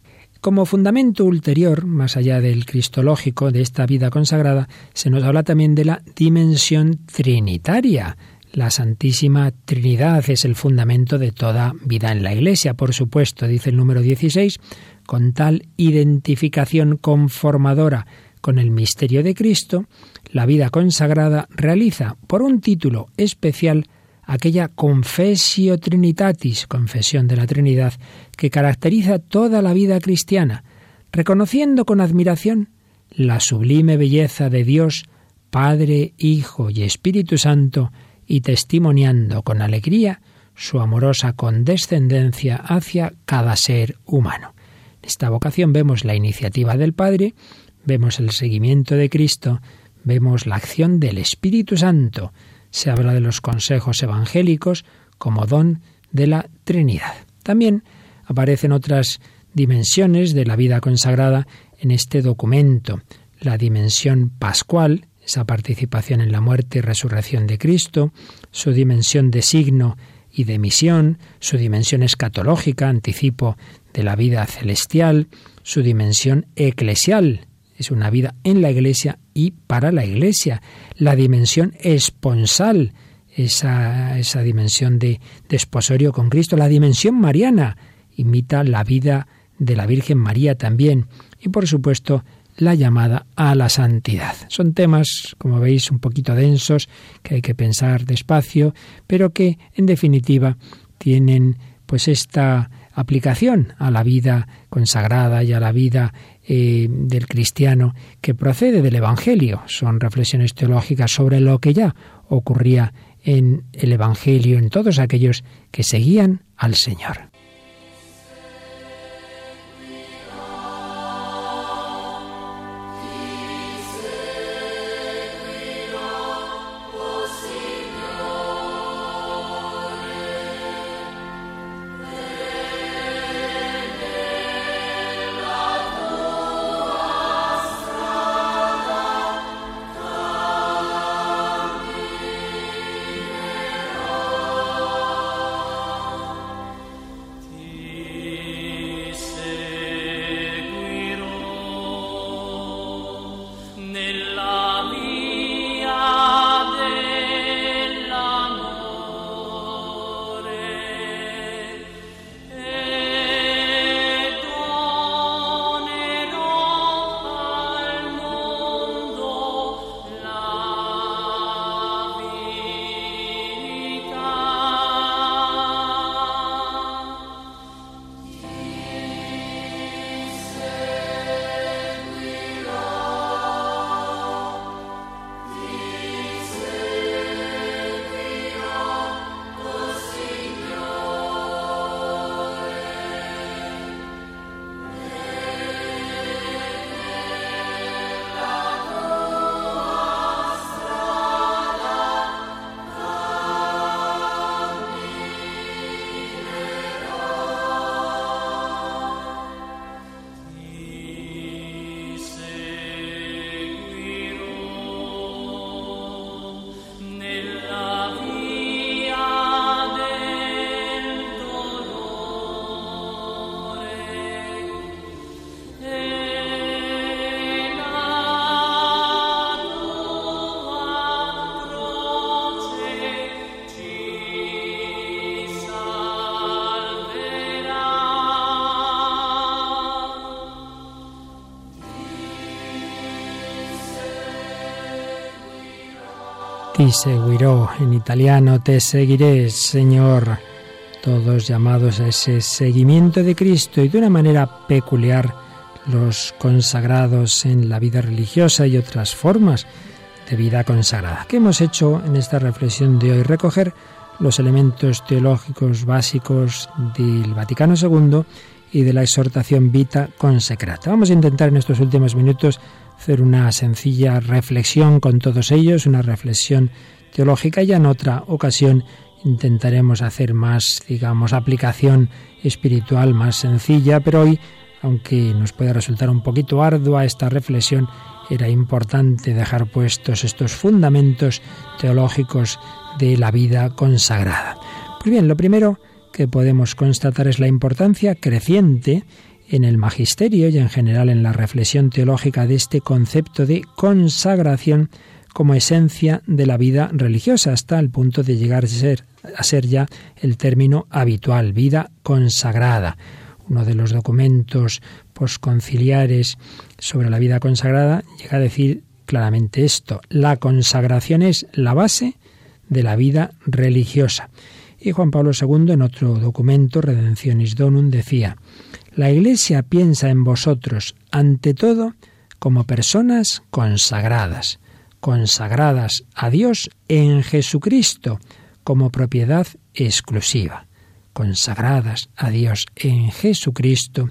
Como fundamento ulterior, más allá del cristológico de esta vida consagrada, se nos habla también de la dimensión trinitaria. La Santísima Trinidad es el fundamento de toda vida en la Iglesia, por supuesto, dice el número 16, con tal identificación conformadora con el misterio de Cristo, la vida consagrada realiza por un título especial aquella confesio trinitatis, confesión de la Trinidad, que caracteriza toda la vida cristiana, reconociendo con admiración la sublime belleza de Dios, Padre, Hijo y Espíritu Santo, y testimoniando con alegría su amorosa condescendencia hacia cada ser humano esta vocación vemos la iniciativa del Padre, vemos el seguimiento de Cristo, vemos la acción del Espíritu Santo. Se habla de los consejos evangélicos como don de la Trinidad. También aparecen otras dimensiones de la vida consagrada en este documento. La dimensión pascual, esa participación en la muerte y resurrección de Cristo, su dimensión de signo y de misión, su dimensión escatológica, anticipo de la vida celestial, su dimensión eclesial, es una vida en la iglesia y para la iglesia, la dimensión esponsal, esa, esa dimensión de desposorio con Cristo, la dimensión mariana, imita la vida de la Virgen María también, y por supuesto la llamada a la santidad. Son temas, como veis, un poquito densos, que hay que pensar despacio, pero que, en definitiva, tienen pues esta aplicación a la vida consagrada y a la vida eh, del cristiano que procede del Evangelio. Son reflexiones teológicas sobre lo que ya ocurría en el Evangelio, en todos aquellos que seguían al Señor. Ti seguirò, en italiano, te seguiré, Señor. Todos llamados a ese seguimiento de Cristo y de una manera peculiar los consagrados en la vida religiosa y otras formas de vida consagrada. ¿Qué hemos hecho en esta reflexión de hoy? Recoger los elementos teológicos básicos del Vaticano II y de la exhortación Vita Consecrata. Vamos a intentar en estos últimos minutos hacer una sencilla reflexión con todos ellos, una reflexión teológica y en otra ocasión intentaremos hacer más, digamos, aplicación espiritual más sencilla, pero hoy, aunque nos puede resultar un poquito ardua esta reflexión, era importante dejar puestos estos fundamentos teológicos de la vida consagrada. Pues bien, lo primero que podemos constatar es la importancia creciente en el magisterio y en general en la reflexión teológica de este concepto de consagración como esencia de la vida religiosa, hasta el punto de llegar a ser, a ser ya el término habitual, vida consagrada. Uno de los documentos posconciliares sobre la vida consagrada llega a decir claramente esto, la consagración es la base de la vida religiosa. Y Juan Pablo II en otro documento, Redencionis Donum, decía, la Iglesia piensa en vosotros, ante todo, como personas consagradas, consagradas a Dios en Jesucristo como propiedad exclusiva, consagradas a Dios en Jesucristo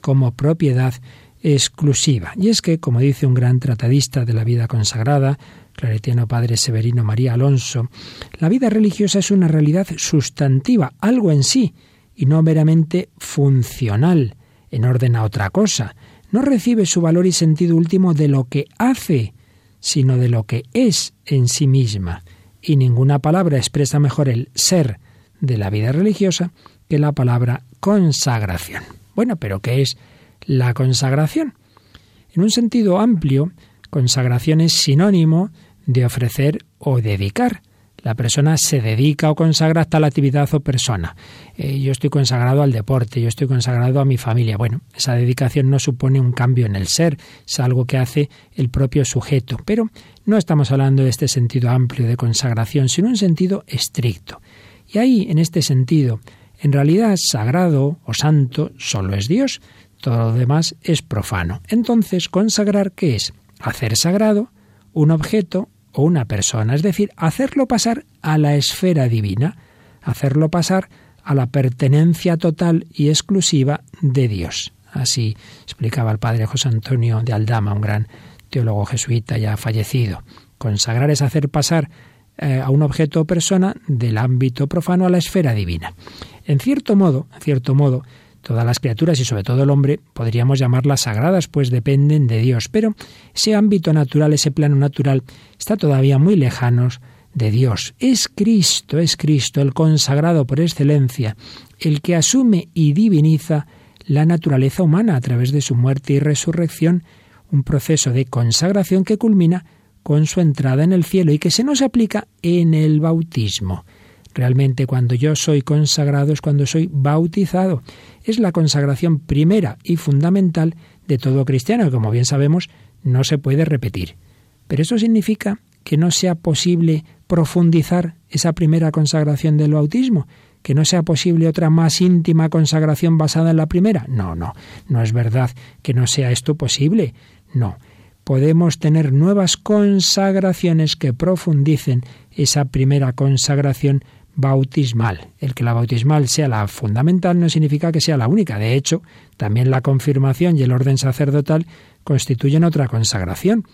como propiedad exclusiva. Y es que, como dice un gran tratadista de la vida consagrada, claretiano padre Severino María Alonso, la vida religiosa es una realidad sustantiva, algo en sí, y no meramente funcional, en orden a otra cosa. No recibe su valor y sentido último de lo que hace, sino de lo que es en sí misma. Y ninguna palabra expresa mejor el ser de la vida religiosa que la palabra consagración. Bueno, pero ¿qué es la consagración? En un sentido amplio, consagración es sinónimo de ofrecer o dedicar. La persona se dedica o consagra hasta la actividad o persona. Eh, yo estoy consagrado al deporte, yo estoy consagrado a mi familia. Bueno, esa dedicación no supone un cambio en el ser, es algo que hace el propio sujeto. Pero no estamos hablando de este sentido amplio de consagración, sino un sentido estricto. Y ahí, en este sentido, en realidad sagrado o santo solo es Dios, todo lo demás es profano. Entonces, consagrar, ¿qué es? Hacer sagrado un objeto o una persona, es decir, hacerlo pasar a la esfera divina, hacerlo pasar a la pertenencia total y exclusiva de Dios. Así explicaba el padre José Antonio de Aldama, un gran teólogo jesuita ya fallecido. Consagrar es hacer pasar eh, a un objeto o persona del ámbito profano a la esfera divina. En cierto modo, en cierto modo, Todas las criaturas y sobre todo el hombre podríamos llamarlas sagradas, pues dependen de Dios, pero ese ámbito natural, ese plano natural, está todavía muy lejanos de Dios. Es Cristo, es Cristo, el consagrado por excelencia, el que asume y diviniza la naturaleza humana a través de su muerte y resurrección, un proceso de consagración que culmina con su entrada en el cielo y que se nos aplica en el bautismo. Realmente cuando yo soy consagrado es cuando soy bautizado. Es la consagración primera y fundamental de todo cristiano, que como bien sabemos no se puede repetir. Pero eso significa que no sea posible profundizar esa primera consagración del bautismo, que no sea posible otra más íntima consagración basada en la primera. No, no, no es verdad que no sea esto posible. No, podemos tener nuevas consagraciones que profundicen esa primera consagración bautismal. El que la bautismal sea la fundamental no significa que sea la única. De hecho, también la confirmación y el orden sacerdotal constituyen otra consagración.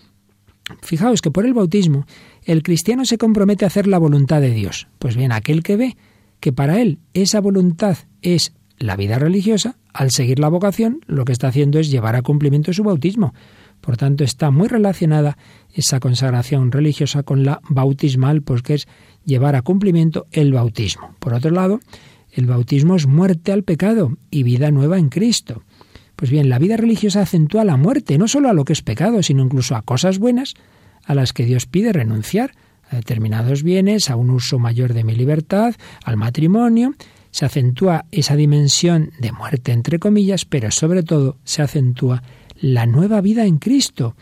Fijaos que por el bautismo el cristiano se compromete a hacer la voluntad de Dios. Pues bien, aquel que ve que para él esa voluntad es la vida religiosa, al seguir la vocación, lo que está haciendo es llevar a cumplimiento su bautismo. Por tanto, está muy relacionada esa consagración religiosa con la bautismal, porque es llevar a cumplimiento el bautismo. Por otro lado, el bautismo es muerte al pecado y vida nueva en Cristo. Pues bien, la vida religiosa acentúa la muerte, no solo a lo que es pecado, sino incluso a cosas buenas a las que Dios pide renunciar, a determinados bienes, a un uso mayor de mi libertad, al matrimonio. Se acentúa esa dimensión de muerte, entre comillas, pero sobre todo se acentúa la nueva vida en Cristo,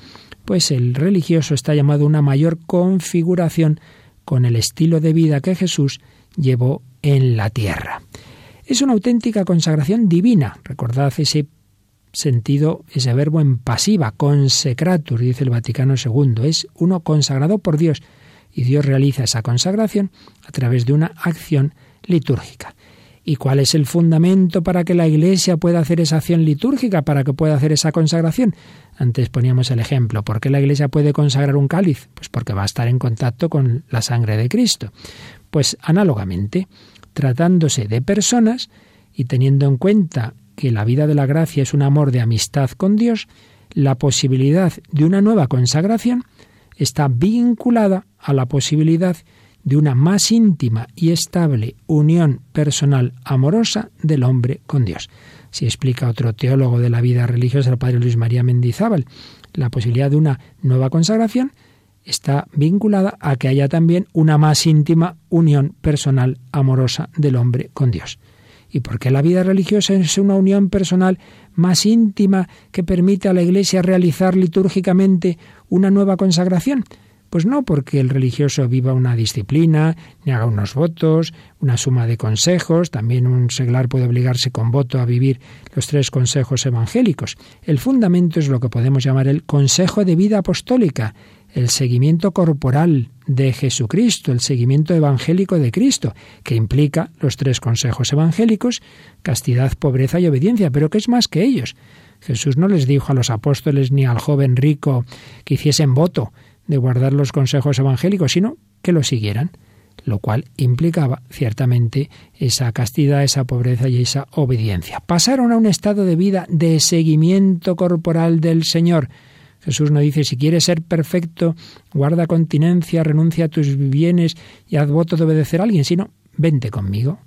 pues el religioso está llamado a una mayor configuración con el estilo de vida que Jesús llevó en la tierra. Es una auténtica consagración divina. Recordad ese sentido, ese verbo en pasiva, consecratur, dice el Vaticano II. Es uno consagrado por Dios y Dios realiza esa consagración a través de una acción litúrgica. ¿Y cuál es el fundamento para que la Iglesia pueda hacer esa acción litúrgica, para que pueda hacer esa consagración? Antes poníamos el ejemplo. ¿Por qué la Iglesia puede consagrar un cáliz? Pues porque va a estar en contacto con la sangre de Cristo. Pues análogamente, tratándose de personas y teniendo en cuenta que la vida de la gracia es un amor de amistad con Dios, la posibilidad de una nueva consagración está vinculada a la posibilidad de una más íntima y estable unión personal amorosa del hombre con Dios. Si explica otro teólogo de la vida religiosa, el padre Luis María Mendizábal, la posibilidad de una nueva consagración está vinculada a que haya también una más íntima unión personal amorosa del hombre con Dios. ¿Y por qué la vida religiosa es una unión personal más íntima que permite a la Iglesia realizar litúrgicamente una nueva consagración? Pues no porque el religioso viva una disciplina, ni haga unos votos, una suma de consejos, también un seglar puede obligarse con voto a vivir los tres consejos evangélicos. El fundamento es lo que podemos llamar el consejo de vida apostólica, el seguimiento corporal de Jesucristo, el seguimiento evangélico de Cristo, que implica los tres consejos evangélicos, castidad, pobreza y obediencia, pero que es más que ellos. Jesús no les dijo a los apóstoles ni al joven rico que hiciesen voto, de guardar los consejos evangélicos, sino que lo siguieran, lo cual implicaba ciertamente esa castidad, esa pobreza y esa obediencia. Pasaron a un estado de vida de seguimiento corporal del Señor. Jesús no dice, si quieres ser perfecto, guarda continencia, renuncia a tus bienes y haz voto de obedecer a alguien, sino vente conmigo,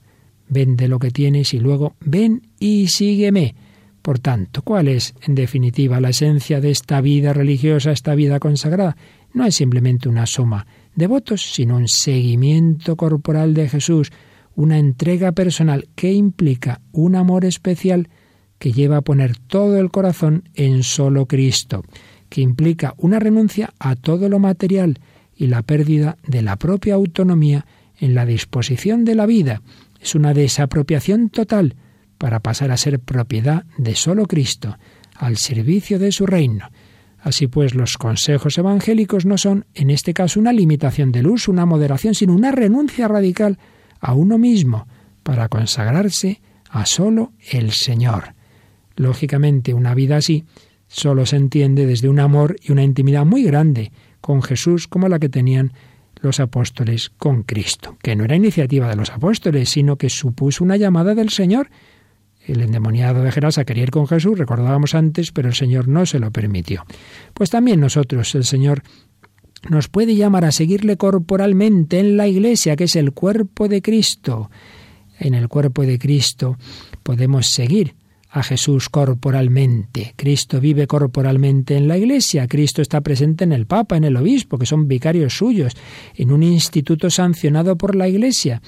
vende lo que tienes y luego ven y sígueme. Por tanto, ¿cuál es, en definitiva, la esencia de esta vida religiosa, esta vida consagrada? No es simplemente una suma de votos, sino un seguimiento corporal de Jesús, una entrega personal que implica un amor especial que lleva a poner todo el corazón en solo Cristo, que implica una renuncia a todo lo material y la pérdida de la propia autonomía en la disposición de la vida. Es una desapropiación total para pasar a ser propiedad de solo Cristo, al servicio de su reino. Así pues, los consejos evangélicos no son, en este caso, una limitación del uso, una moderación, sino una renuncia radical a uno mismo para consagrarse a solo el Señor. Lógicamente, una vida así solo se entiende desde un amor y una intimidad muy grande con Jesús como la que tenían los apóstoles con Cristo, que no era iniciativa de los apóstoles, sino que supuso una llamada del Señor el endemoniado de Gerasa quería ir con Jesús, recordábamos antes, pero el Señor no se lo permitió. Pues también nosotros, el Señor nos puede llamar a seguirle corporalmente en la iglesia, que es el cuerpo de Cristo. En el cuerpo de Cristo podemos seguir a Jesús corporalmente. Cristo vive corporalmente en la Iglesia, Cristo está presente en el Papa, en el Obispo, que son vicarios suyos, en un instituto sancionado por la Iglesia.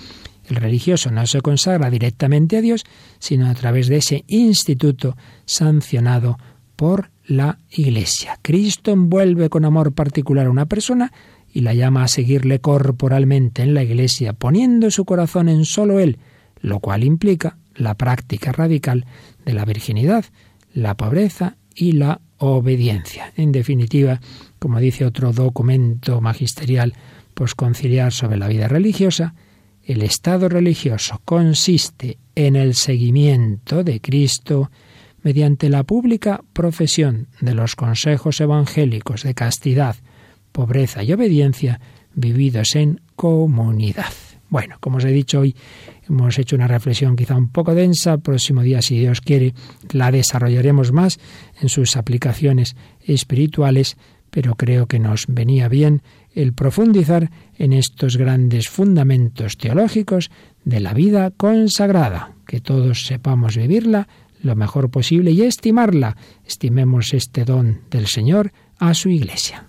El religioso no se consagra directamente a Dios, sino a través de ese instituto sancionado por la Iglesia. Cristo envuelve con amor particular a una persona y la llama a seguirle corporalmente en la Iglesia, poniendo su corazón en solo Él, lo cual implica la práctica radical de la virginidad, la pobreza y la obediencia. En definitiva, como dice otro documento magisterial posconciliar sobre la vida religiosa, el estado religioso consiste en el seguimiento de Cristo mediante la pública profesión de los consejos evangélicos de castidad, pobreza y obediencia vividos en comunidad. Bueno, como os he dicho hoy, hemos hecho una reflexión quizá un poco densa. próximo día, si Dios quiere, la desarrollaremos más en sus aplicaciones espirituales, pero creo que nos venía bien el profundizar en estos grandes fundamentos teológicos de la vida consagrada, que todos sepamos vivirla lo mejor posible y estimarla. Estimemos este don del Señor a su Iglesia.